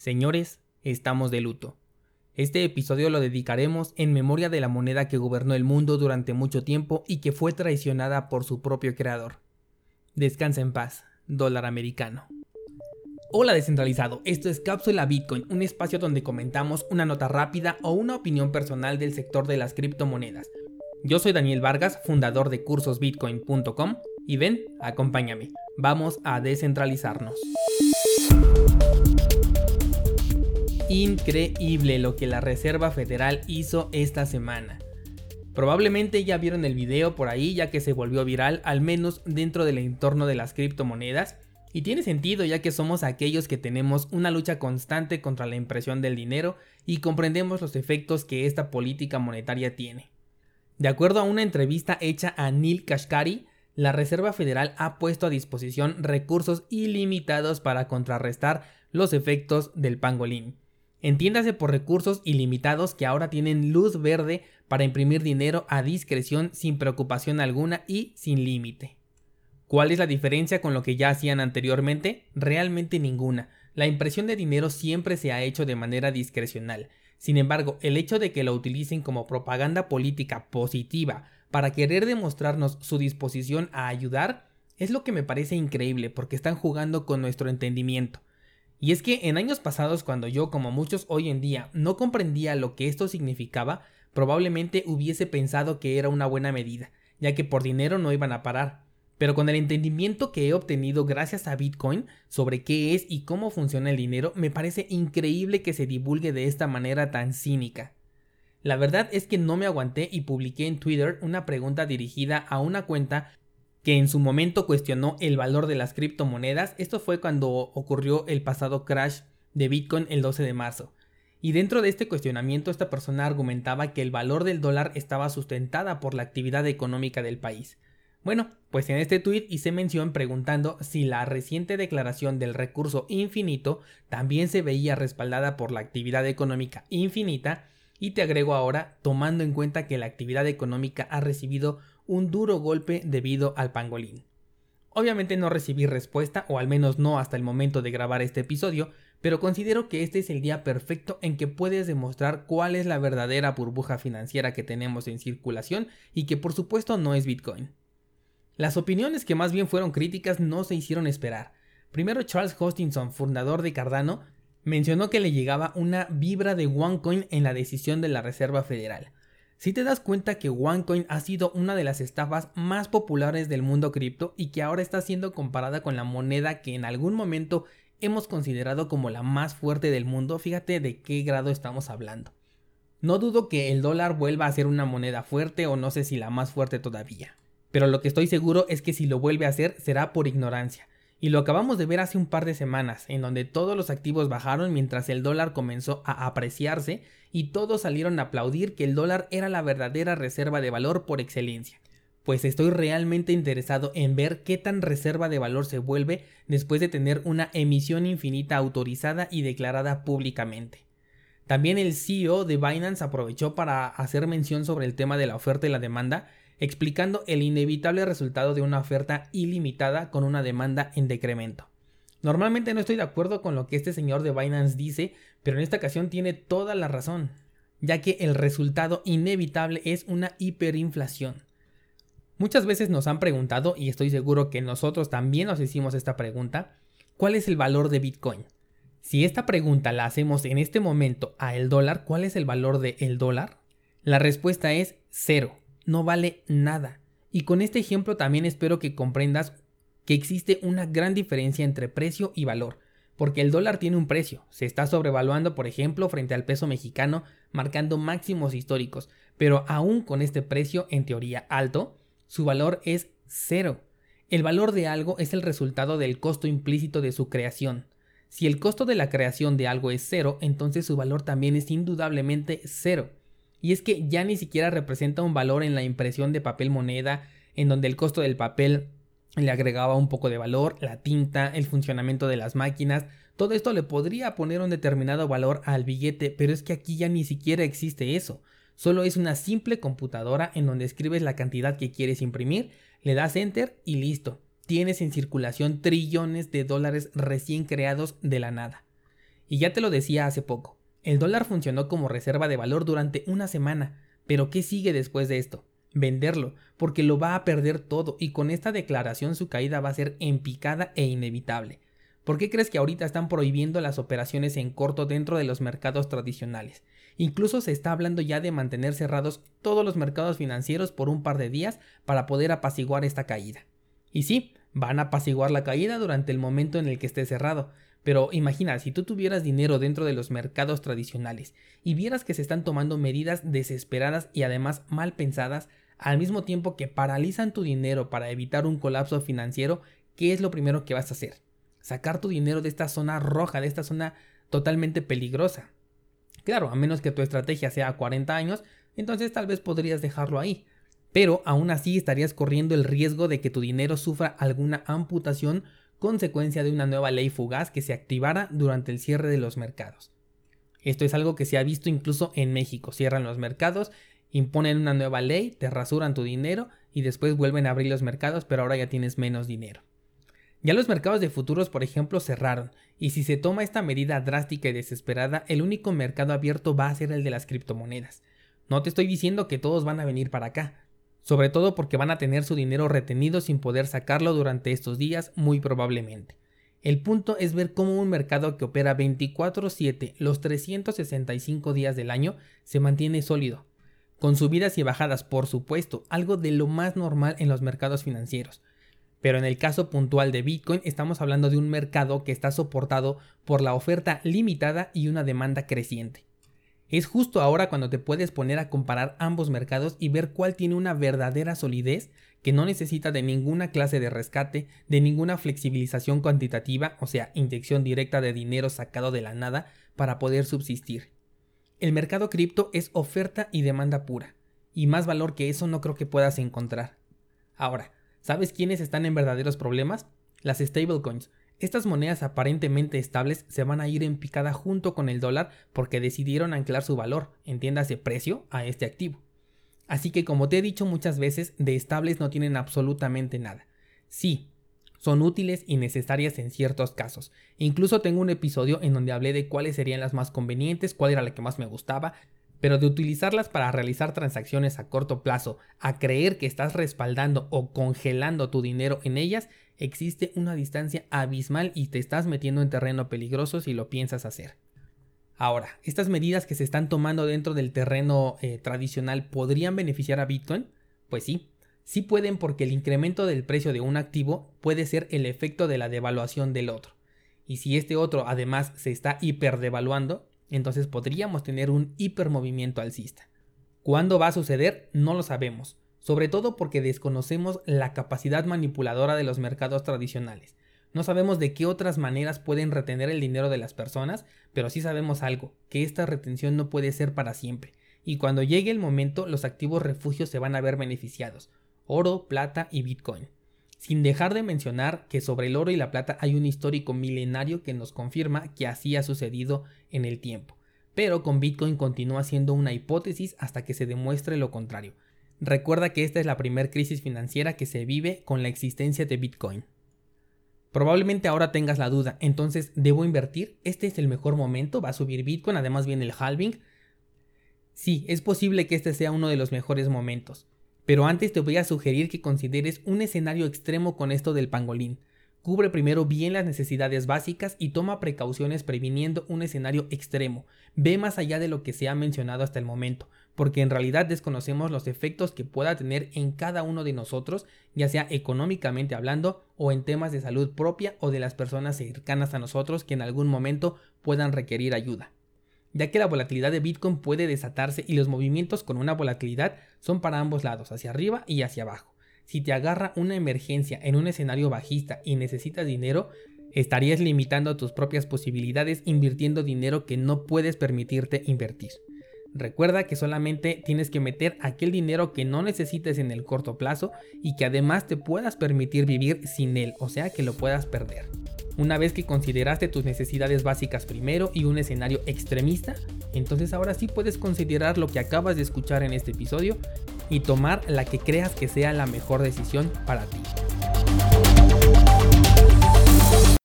Señores, estamos de luto. Este episodio lo dedicaremos en memoria de la moneda que gobernó el mundo durante mucho tiempo y que fue traicionada por su propio creador. Descansa en paz, dólar americano. Hola descentralizado, esto es Cápsula Bitcoin, un espacio donde comentamos una nota rápida o una opinión personal del sector de las criptomonedas. Yo soy Daniel Vargas, fundador de cursosbitcoin.com y ven, acompáñame, vamos a descentralizarnos. Increíble lo que la Reserva Federal hizo esta semana. Probablemente ya vieron el video por ahí ya que se volvió viral al menos dentro del entorno de las criptomonedas y tiene sentido ya que somos aquellos que tenemos una lucha constante contra la impresión del dinero y comprendemos los efectos que esta política monetaria tiene. De acuerdo a una entrevista hecha a Neil Kashkari, la Reserva Federal ha puesto a disposición recursos ilimitados para contrarrestar los efectos del pangolín. Entiéndase por recursos ilimitados que ahora tienen luz verde para imprimir dinero a discreción sin preocupación alguna y sin límite. ¿Cuál es la diferencia con lo que ya hacían anteriormente? Realmente ninguna. La impresión de dinero siempre se ha hecho de manera discrecional. Sin embargo, el hecho de que lo utilicen como propaganda política positiva para querer demostrarnos su disposición a ayudar es lo que me parece increíble porque están jugando con nuestro entendimiento. Y es que en años pasados, cuando yo, como muchos hoy en día, no comprendía lo que esto significaba, probablemente hubiese pensado que era una buena medida, ya que por dinero no iban a parar. Pero con el entendimiento que he obtenido gracias a Bitcoin sobre qué es y cómo funciona el dinero, me parece increíble que se divulgue de esta manera tan cínica. La verdad es que no me aguanté y publiqué en Twitter una pregunta dirigida a una cuenta que en su momento cuestionó el valor de las criptomonedas. Esto fue cuando ocurrió el pasado crash de Bitcoin el 12 de marzo. Y dentro de este cuestionamiento esta persona argumentaba que el valor del dólar estaba sustentada por la actividad económica del país. Bueno, pues en este tuit hice mención preguntando si la reciente declaración del recurso infinito también se veía respaldada por la actividad económica infinita y te agrego ahora tomando en cuenta que la actividad económica ha recibido un duro golpe debido al pangolín. Obviamente no recibí respuesta, o al menos no hasta el momento de grabar este episodio, pero considero que este es el día perfecto en que puedes demostrar cuál es la verdadera burbuja financiera que tenemos en circulación y que por supuesto no es Bitcoin. Las opiniones que más bien fueron críticas no se hicieron esperar. Primero Charles Hostinson, fundador de Cardano, mencionó que le llegaba una vibra de OneCoin en la decisión de la Reserva Federal. Si te das cuenta que OneCoin ha sido una de las estafas más populares del mundo cripto y que ahora está siendo comparada con la moneda que en algún momento hemos considerado como la más fuerte del mundo, fíjate de qué grado estamos hablando. No dudo que el dólar vuelva a ser una moneda fuerte o no sé si la más fuerte todavía. Pero lo que estoy seguro es que si lo vuelve a hacer será por ignorancia. Y lo acabamos de ver hace un par de semanas, en donde todos los activos bajaron mientras el dólar comenzó a apreciarse y todos salieron a aplaudir que el dólar era la verdadera reserva de valor por excelencia. Pues estoy realmente interesado en ver qué tan reserva de valor se vuelve después de tener una emisión infinita autorizada y declarada públicamente. También el CEO de Binance aprovechó para hacer mención sobre el tema de la oferta y la demanda explicando el inevitable resultado de una oferta ilimitada con una demanda en decremento. Normalmente no estoy de acuerdo con lo que este señor de Binance dice, pero en esta ocasión tiene toda la razón, ya que el resultado inevitable es una hiperinflación. Muchas veces nos han preguntado, y estoy seguro que nosotros también nos hicimos esta pregunta, ¿cuál es el valor de Bitcoin? Si esta pregunta la hacemos en este momento a el dólar, ¿cuál es el valor del el dólar? La respuesta es cero no vale nada. Y con este ejemplo también espero que comprendas que existe una gran diferencia entre precio y valor, porque el dólar tiene un precio, se está sobrevaluando por ejemplo frente al peso mexicano, marcando máximos históricos, pero aún con este precio en teoría alto, su valor es cero. El valor de algo es el resultado del costo implícito de su creación. Si el costo de la creación de algo es cero, entonces su valor también es indudablemente cero. Y es que ya ni siquiera representa un valor en la impresión de papel moneda, en donde el costo del papel le agregaba un poco de valor, la tinta, el funcionamiento de las máquinas, todo esto le podría poner un determinado valor al billete, pero es que aquí ya ni siquiera existe eso. Solo es una simple computadora en donde escribes la cantidad que quieres imprimir, le das enter y listo. Tienes en circulación trillones de dólares recién creados de la nada. Y ya te lo decía hace poco, el dólar funcionó como reserva de valor durante una semana, pero ¿qué sigue después de esto? Venderlo, porque lo va a perder todo y con esta declaración su caída va a ser en picada e inevitable. ¿Por qué crees que ahorita están prohibiendo las operaciones en corto dentro de los mercados tradicionales? Incluso se está hablando ya de mantener cerrados todos los mercados financieros por un par de días para poder apaciguar esta caída. Y sí, van a apaciguar la caída durante el momento en el que esté cerrado, pero imagina, si tú tuvieras dinero dentro de los mercados tradicionales y vieras que se están tomando medidas desesperadas y además mal pensadas, al mismo tiempo que paralizan tu dinero para evitar un colapso financiero, ¿qué es lo primero que vas a hacer? Sacar tu dinero de esta zona roja, de esta zona totalmente peligrosa. Claro, a menos que tu estrategia sea a 40 años, entonces tal vez podrías dejarlo ahí. Pero aún así estarías corriendo el riesgo de que tu dinero sufra alguna amputación consecuencia de una nueva ley fugaz que se activara durante el cierre de los mercados. Esto es algo que se ha visto incluso en México. Cierran los mercados, imponen una nueva ley, te rasuran tu dinero y después vuelven a abrir los mercados, pero ahora ya tienes menos dinero. Ya los mercados de futuros, por ejemplo, cerraron, y si se toma esta medida drástica y desesperada, el único mercado abierto va a ser el de las criptomonedas. No te estoy diciendo que todos van a venir para acá, sobre todo porque van a tener su dinero retenido sin poder sacarlo durante estos días muy probablemente. El punto es ver cómo un mercado que opera 24/7 los 365 días del año se mantiene sólido, con subidas y bajadas por supuesto, algo de lo más normal en los mercados financieros. Pero en el caso puntual de Bitcoin estamos hablando de un mercado que está soportado por la oferta limitada y una demanda creciente. Es justo ahora cuando te puedes poner a comparar ambos mercados y ver cuál tiene una verdadera solidez que no necesita de ninguna clase de rescate, de ninguna flexibilización cuantitativa, o sea, inyección directa de dinero sacado de la nada para poder subsistir. El mercado cripto es oferta y demanda pura, y más valor que eso no creo que puedas encontrar. Ahora, ¿sabes quiénes están en verdaderos problemas? Las stablecoins, estas monedas aparentemente estables se van a ir en picada junto con el dólar porque decidieron anclar su valor, entiéndase precio, a este activo. Así que como te he dicho muchas veces, de estables no tienen absolutamente nada. Sí, son útiles y necesarias en ciertos casos. Incluso tengo un episodio en donde hablé de cuáles serían las más convenientes, cuál era la que más me gustaba, pero de utilizarlas para realizar transacciones a corto plazo, a creer que estás respaldando o congelando tu dinero en ellas, existe una distancia abismal y te estás metiendo en terreno peligroso si lo piensas hacer. Ahora, ¿estas medidas que se están tomando dentro del terreno eh, tradicional podrían beneficiar a Bitcoin? Pues sí, sí pueden porque el incremento del precio de un activo puede ser el efecto de la devaluación del otro. Y si este otro además se está hiperdevaluando, entonces podríamos tener un hipermovimiento alcista. ¿Cuándo va a suceder? No lo sabemos, sobre todo porque desconocemos la capacidad manipuladora de los mercados tradicionales. No sabemos de qué otras maneras pueden retener el dinero de las personas, pero sí sabemos algo, que esta retención no puede ser para siempre, y cuando llegue el momento los activos refugios se van a ver beneficiados, oro, plata y bitcoin. Sin dejar de mencionar que sobre el oro y la plata hay un histórico milenario que nos confirma que así ha sucedido en el tiempo. Pero con Bitcoin continúa siendo una hipótesis hasta que se demuestre lo contrario. Recuerda que esta es la primera crisis financiera que se vive con la existencia de Bitcoin. Probablemente ahora tengas la duda, entonces, ¿debo invertir? ¿Este es el mejor momento? ¿Va a subir Bitcoin? Además viene el halving. Sí, es posible que este sea uno de los mejores momentos. Pero antes te voy a sugerir que consideres un escenario extremo con esto del pangolín. Cubre primero bien las necesidades básicas y toma precauciones previniendo un escenario extremo. Ve más allá de lo que se ha mencionado hasta el momento, porque en realidad desconocemos los efectos que pueda tener en cada uno de nosotros, ya sea económicamente hablando o en temas de salud propia o de las personas cercanas a nosotros que en algún momento puedan requerir ayuda. Ya que la volatilidad de Bitcoin puede desatarse y los movimientos con una volatilidad son para ambos lados, hacia arriba y hacia abajo. Si te agarra una emergencia en un escenario bajista y necesitas dinero, estarías limitando tus propias posibilidades invirtiendo dinero que no puedes permitirte invertir. Recuerda que solamente tienes que meter aquel dinero que no necesites en el corto plazo y que además te puedas permitir vivir sin él, o sea que lo puedas perder. Una vez que consideraste tus necesidades básicas primero y un escenario extremista, entonces ahora sí puedes considerar lo que acabas de escuchar en este episodio y tomar la que creas que sea la mejor decisión para ti.